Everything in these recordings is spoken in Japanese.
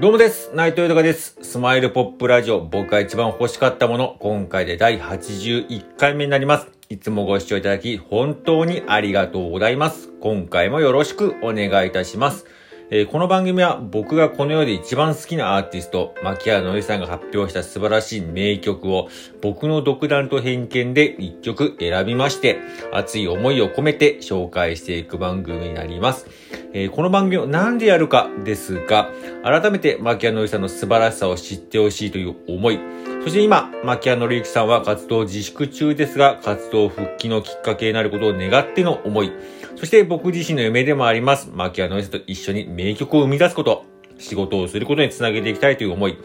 どうもです。内藤豊です。スマイルポップラジオ、僕が一番欲しかったもの、今回で第81回目になります。いつもご視聴いただき、本当にありがとうございます。今回もよろしくお願いいたします。えーこの番組は僕がこの世で一番好きなアーティスト、牧原のりさんが発表した素晴らしい名曲を僕の独断と偏見で一曲選びまして、熱い思いを込めて紹介していく番組になります。えーこの番組を何でやるかですが、改めて牧原のりさんの素晴らしさを知ってほしいという思い、そして今、牧原のりゆきさんは活動自粛中ですが、活動復帰のきっかけになることを願っての思い、そして僕自身の夢でもあります、牧原のりさんと一緒に名曲を生み出すこと、仕事をすることにつなげていきたいという思い、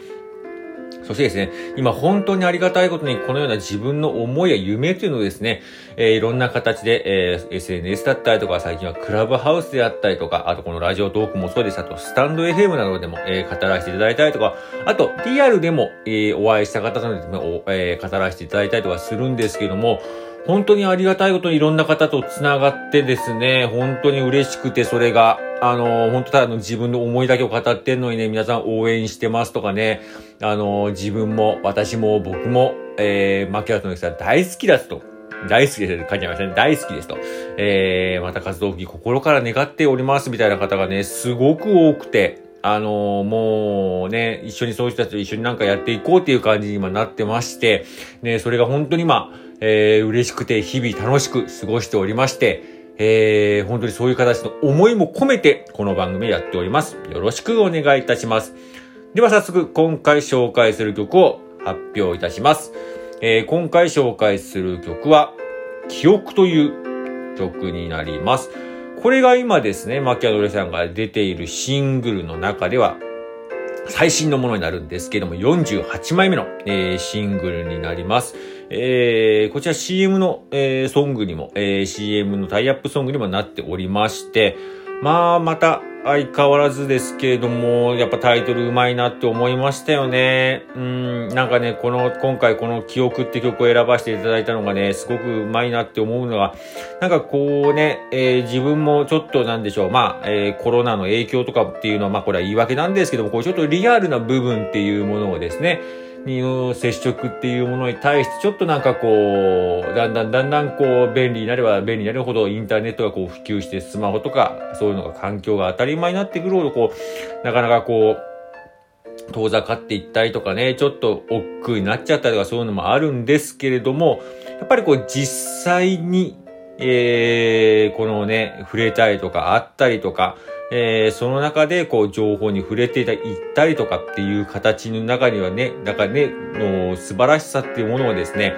そしてですね、今本当にありがたいことにこのような自分の思いや夢というのをですね、えーいろんな形で、えー SNS だったりとか、最近はクラブハウスであったりとか、あとこのラジオトークもそうです。あとスタンド FM などでも、えー語らせていただいたりとか、あとリアルでも、えーお会いした方とでも、えー語らせていただいたりとかするんですけども、本当にありがたいことにいろんな方と繋がってですね、本当に嬉しくてそれが、あの、本当ただの自分の思いだけを語ってんのにね、皆さん応援してますとかね、あの、自分も、私も、僕も、えー、牧原のさん大好きだと。大好きです。書いてありましたね。大好きですと。えー、また活動期心から願っておりますみたいな方がね、すごく多くて、あのもうね、一緒にそういう人たちと一緒になんかやっていこうっていう感じに今なってまして、ね、それが本当に今、えー、嬉しくて日々楽しく過ごしておりまして、えー、本当にそういう形の思いも込めて、この番組やっております。よろしくお願いいたします。では早速、今回紹介する曲を発表いたします。えー今回紹介する曲は、記憶という曲になります。これが今ですね、マキアドレさんが出ているシングルの中では、最新のものになるんですけども、48枚目の、えーシングルになります。えーこちら CM の、えーソングにも、えー CM のタイアップソングにもなっておりまして、まあ、また相変わらずですけれども、やっぱタイトルうまいなって思いましたよね。うん、なんかね、この、今回この記憶って曲を選ばせていただいたのがね、すごくうまいなって思うのが、なんかこうね、えー自分もちょっとなんでしょう、まあ、えーコロナの影響とかっていうのは、まあこれは言い訳なんですけども、こうちょっとリアルな部分っていうものをですね、の接触っていうものに対してちょっとなんかこう、だんだんだんだんこう便利になれば便利になるほどインターネットがこう普及してスマホとかそういうのが環境が当たり前になってくるほどこう、なかなかこう、遠ざかっていったりとかね、ちょっと億劫になっちゃったりとかそういうのもあるんですけれども、やっぱりこう実際に、えー、このね、触れたりとかあったりとか、えー、その中でこう情報に触れていた、行ったりとかっていう形の中にはね、だからね、の素晴らしさっていうものをですね、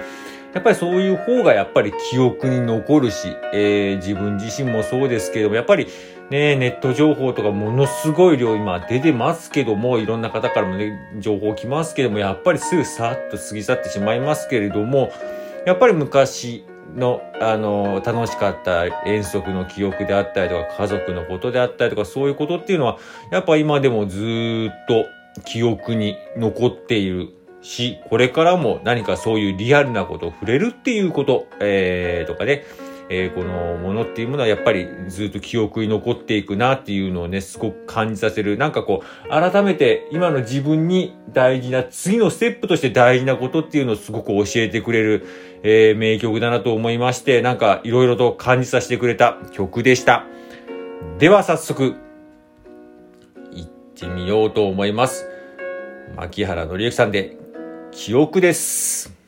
やっぱりそういう方がやっぱり記憶に残るし、えー自分自身もそうですけれども、やっぱりね、ネット情報とかものすごい量今出てますけども、いろんな方からもね、情報来ますけども、やっぱりすぐさっと過ぎ去ってしまいますけれども、やっぱり昔の、あの、楽しかった遠足の記憶であったりとか、家族のことであったりとか、そういうことっていうのは、やっぱ今でもずっと記憶に残っているし、これからも何かそういうリアルなことを触れるっていうこと、えー、とかね、えーこのものっていうものはやっぱりずっと記憶に残っていくなっていうのをね、すごく感じさせる。なんかこう、改めて今の自分に大事な、次のステップとして大事なことっていうのをすごく教えてくれる、えー名曲だなと思いまして、なんかいろいろと感じさせてくれた曲でした。では早速、行ってみようと思います。牧原紀之さんで、記憶です。